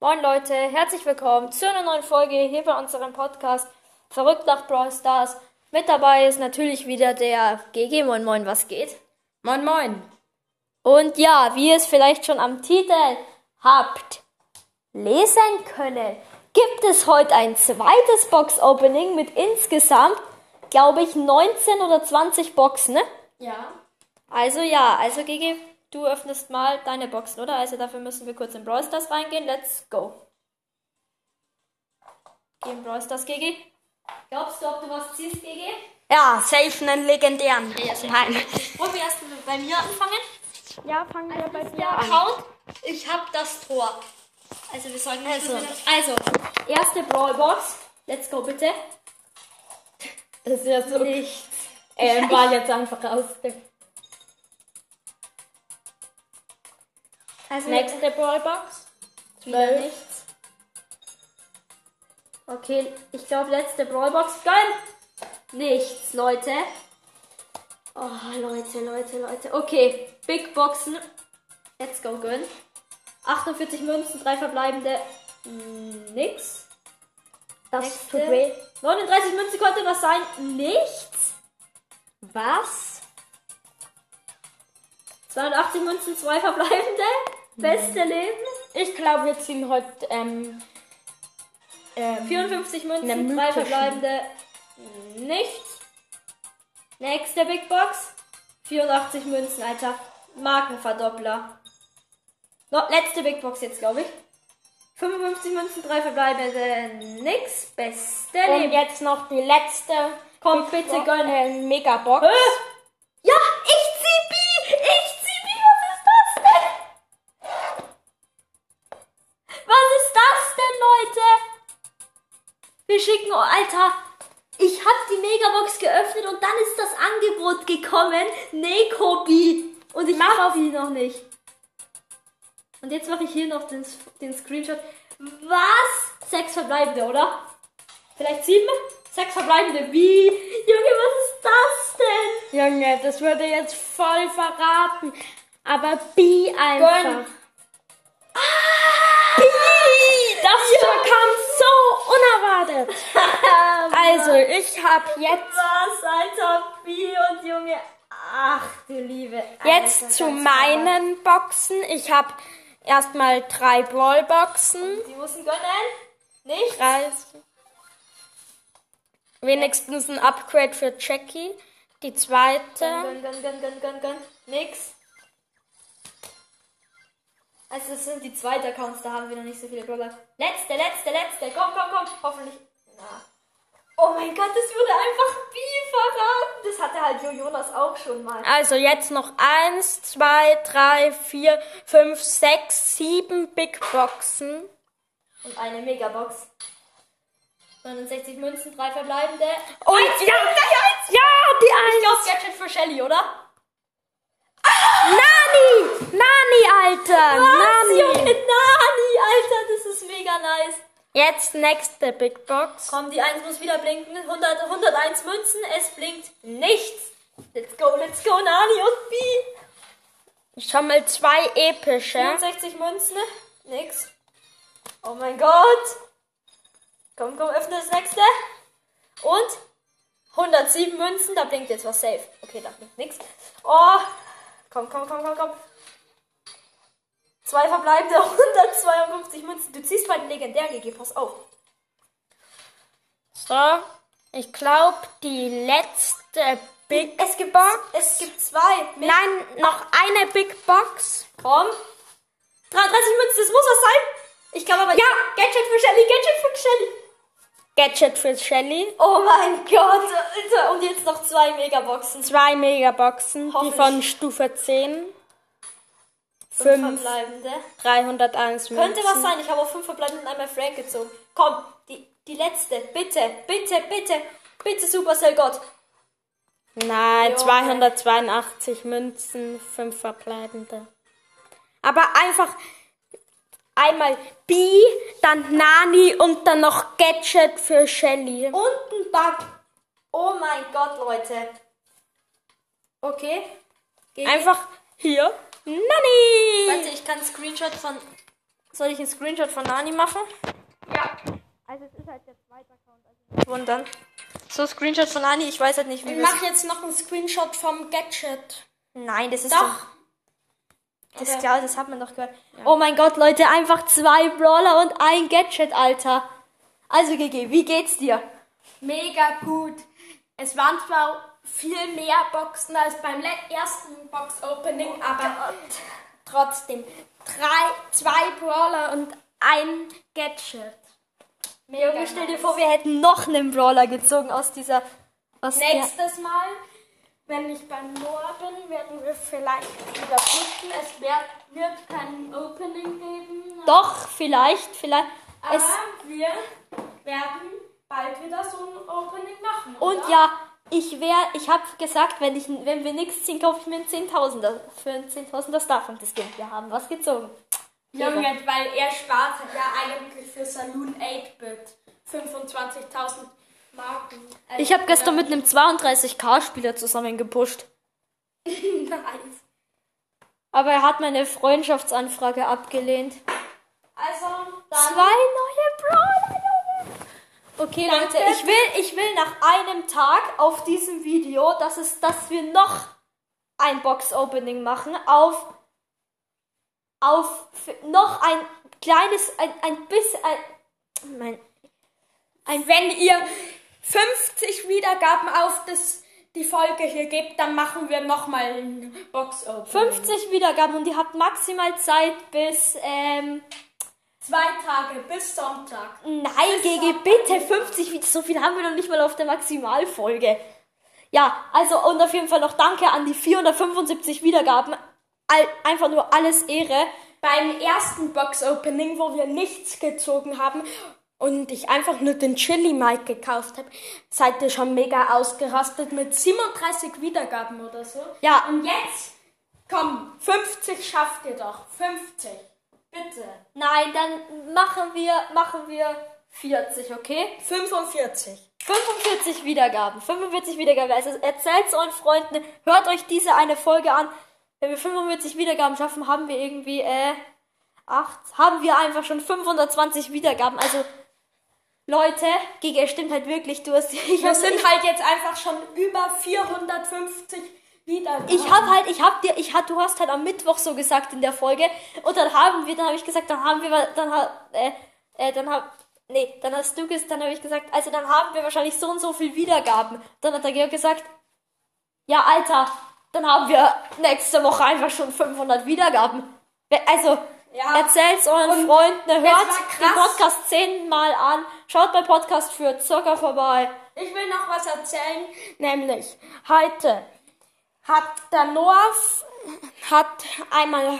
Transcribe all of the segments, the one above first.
Moin Leute, herzlich willkommen zu einer neuen Folge hier bei unserem Podcast Verrückt nach Brawl Stars. Mit dabei ist natürlich wieder der GG. Moin Moin, was geht? Moin Moin. Und ja, wie ihr es vielleicht schon am Titel habt lesen können, gibt es heute ein zweites Box-Opening mit insgesamt, glaube ich, 19 oder 20 Boxen, ne? Ja. Also ja, also GG, du öffnest mal deine Boxen, oder? Also dafür müssen wir kurz in Brawl Stars reingehen. Let's go. Geh in Brawl Stars, GG. Glaubst du, ob du was ziehst, GG? Ja, safe einen legendären. Nein. Wollen wir erst bei mir anfangen? Ja, fangen wir bei Der Account, ich hab das Tor. Also wir sagen Also. also erste Brawlbox. Let's go bitte. Das ist ja so. Nichts. Ähm, war jetzt einfach raus. Also Nächste Brawlbox. wieder nichts. Okay, ich glaube letzte Brawlbox. Gönn! Nichts, Leute. Oh, Leute, Leute, Leute. Okay, Big Boxen. Let's go, gönn. 48 Münzen, drei verbleibende. Nix. Das Nächste. tut weh. 39 Münzen konnte was sein. Nichts. Was? 280 Münzen, zwei verbleibende. Beste Leben. Ich glaube, wir ziehen heute ähm, ähm, 54 Münzen, mythischen. verbleibende. Nichts. Nächste Big Box. 84 Münzen, Alter. Markenverdoppler. No, letzte Big Box jetzt, glaube ich. 55 Münzen, drei verbleibende. Nix. Beste Und Leben. jetzt noch die letzte. Komm, bitte gönn. Äh, Megabox. Hä? Ja, ich Wir schicken, oh, Alter. Ich hab die Megabox geöffnet und dann ist das Angebot gekommen. Neko B. Und ich mach die noch nicht. Und jetzt mache ich hier noch den, den Screenshot. Was? Sechs verbleibende, oder? Vielleicht sieben? Sechs verbleibende. Wie? Junge, was ist das denn? Junge, das würde jetzt voll verraten. Aber B einfach. Gönn. B! Das kam so unerwartet. Also, ich habe jetzt Was, Alter? Wie und Junge. Ach, du Liebe. Jetzt Alter, zu meinen Boxen. Ich habe erstmal drei Brawlboxen. Die müssen gönnen. Nicht? Drei. Wenigstens ein Upgrade für Jackie. Die zweite. Gönn, gönn, gönn, gönn, gönn, gönn. Nix. Also das sind die zweiten Accounts, da haben wir noch nicht so viele Brawler. Letzte, letzte, letzte. Komm, komm, komm. Hoffentlich. Na. Oh mein Gott, das wurde einfach B verraten. Das hatte halt Jo Jonas auch schon mal. Also jetzt noch eins, zwei, drei, vier, fünf, sechs, sieben Big Boxen. Und eine Megabox. 69 Münzen, drei verbleibende. Und ja, ja, die Ich eins. glaube Gadget für Shelly, oder? Nani, Nani, Alter, Was, Junge, Nani. Nani, Alter, das ist mega nice. Jetzt nächste Big Box. Komm, die 1 muss wieder blinken. 100, 101 Münzen, es blinkt nichts. Let's go, let's go, Nani und B. Schon mal zwei epische. 64 Münzen, nix. Oh mein Gott. Komm, komm, öffne das nächste. Und 107 Münzen, da blinkt jetzt was safe. Okay, da blinkt nix. Oh, komm, komm, komm, komm, komm. Zwei verbleibende 152 Münzen. Du ziehst mal den legendär GG, pass auf. So, ich glaube die letzte Big Es gibt, Box. es gibt zwei. Mit Nein, noch eine Big Box. Komm. 33 Münzen, das muss was sein. Ich glaube aber. Ja. Gadget für Shelly, Gadget für Shelly. Gadget für Shelly. Oh mein Gott. Und jetzt noch zwei Megaboxen. Zwei Megaboxen, die von Stufe 10. Fünf verbleibende. 301 Münzen. Könnte was sein, ich habe auf fünf verbleibende und einmal Frank gezogen. Komm, die, die letzte. Bitte, bitte, bitte. Bitte, Supercell Gott. Nein, Junge. 282 Münzen, fünf verbleibende. Aber einfach einmal B, dann Nani und dann noch Gadget für Shelly. Und ein Bug. Oh mein Gott, Leute. Okay. Geh- Einfach hier Nani. Warte, ich kann einen Screenshot von Soll ich einen Screenshot von Nani machen? Ja. Also es ist halt der zweite Account, also wundern. So, Screenshot von Nani, ich weiß halt nicht, wie Ich mache jetzt noch einen Screenshot vom Gadget. Nein, das ist Doch. doch. Das ist klar, das hat man doch gehört. Oh mein Gott, Leute, einfach zwei Brawler und ein Gadget, Alter. Also, GG, wie geht's dir? Mega gut. Es waren zwar viel mehr Boxen als beim ersten Box-Opening, aber trotzdem. Drei, zwei Brawler und ein Gadget. Mega Junge, stell dir vor, wir hätten noch einen Brawler gezogen aus dieser. Aus Nächstes Mal, wenn ich beim Noah bin, werden wir vielleicht wieder pushen. Es wird, wird kein Opening geben. doch, vielleicht, vielleicht. Aber Es, wir werden bald wieder so ein Opening machen. und oder? ja, ich wär, ich hab gesagt, wenn, ich, wenn wir nichts ziehen, kaufe ich mir einen 10.000er. Für einen 10.000er Starfund das Geld. Wir haben was gezogen. Junge, weil er spart hat ja eigentlich für Saloon 8-Bit 25.000 Marken. Also, Ich habe gestern mit einem 32k-Spieler zusammen gepusht. nice. Aber er hat meine Freundschaftsanfrage abgelehnt. Also, Zwei dann neue Brawler, Junge. Okay, Danke. Leute, ich will, ich will nach einem Tag auf diesem Video, dass es, dass wir noch ein Box-Opening machen auf, auf noch ein kleines, ein, ein bisschen, ein, mein, ein, wenn ihr 50 Wiedergaben auf das, die Folge hier gebt, dann machen wir nochmal ein Box-Opening. 50 Wiedergaben und ihr habt maximal Zeit bis, ähm, Zwei Tage bis Sonntag. Nein, GG, bitte 50, wie- so viel haben wir noch nicht mal auf der Maximalfolge. Ja, also und auf jeden Fall noch danke an die 475 Wiedergaben. All, einfach nur alles Ehre. Beim ersten Box-Opening, wo wir nichts gezogen haben und ich einfach nur den Chili Mike gekauft habe, seid ihr schon mega ausgerastet mit 37 Wiedergaben oder so. Ja. Und jetzt, komm, 50 schafft ihr doch. 50. Bitte. Nein, dann machen wir, machen wir 40, okay? 45. 45 Wiedergaben, 45 Wiedergaben. Also erzählt's euren Freunden, hört euch diese eine Folge an. Wenn wir 45 Wiedergaben schaffen, haben wir irgendwie, äh, acht, haben wir einfach schon 520 Wiedergaben. Also, Leute, Giga, es stimmt halt wirklich, du hast, ich Wir sind halt jetzt einfach schon über 450 Wiedergaben. Ich hab halt, ich hab dir, ich hab, du hast halt am Mittwoch so gesagt in der Folge und dann haben wir, dann habe ich gesagt, dann haben wir, dann hab, äh, äh, dann hab, nee, dann hast du gesagt, dann habe ich gesagt, also dann haben wir wahrscheinlich so und so viel Wiedergaben. Dann hat der Georg gesagt, ja, Alter, dann haben wir nächste Woche einfach schon 500 Wiedergaben. Also, Ja. erzählt's euren Und Freunden, hört den. Podcast zehnmal an, schaut bei Podcast für Zocker vorbei. Ich will noch was erzählen, nämlich heute hat der Noah hat einmal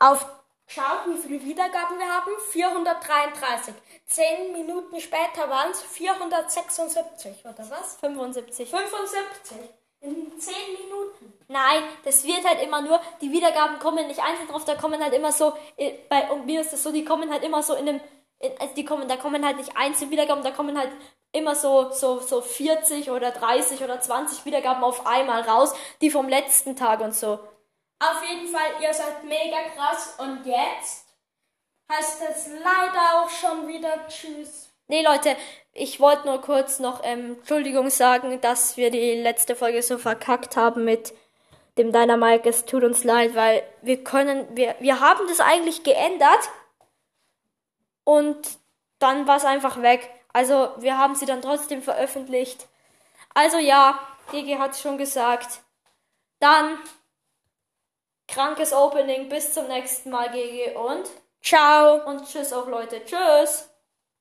auf geschaut, wie viele Wiedergaben wir haben. 433. Zehn Minuten später waren es 476, oder was? 75. 75. In zehn Minuten. Nein, das wird halt immer nur, die Wiedergaben kommen nicht einzeln drauf, da kommen halt immer so, äh, bei und mir ist das so, die kommen halt immer so in einem, in, also die kommen, da kommen halt nicht einzeln Wiedergaben, da kommen halt immer so, so, so 40 oder 30 oder 20 Wiedergaben auf einmal raus, die vom letzten Tag und so. Auf jeden Fall, ihr seid mega krass. Und jetzt heißt es leider auch schon wieder Tschüss. Nee, Leute, ich wollte nur kurz noch ähm, Entschuldigung sagen, dass wir die letzte Folge so verkackt haben mit dem Dynamite. Es tut uns leid, weil wir können, wir, wir haben das eigentlich geändert und dann war es einfach weg. Also wir haben sie dann trotzdem veröffentlicht. Also ja, GG hat schon gesagt. Dann krankes Opening. Bis zum nächsten Mal, GG und Ciao. und tschüss auch Leute. Tschüss.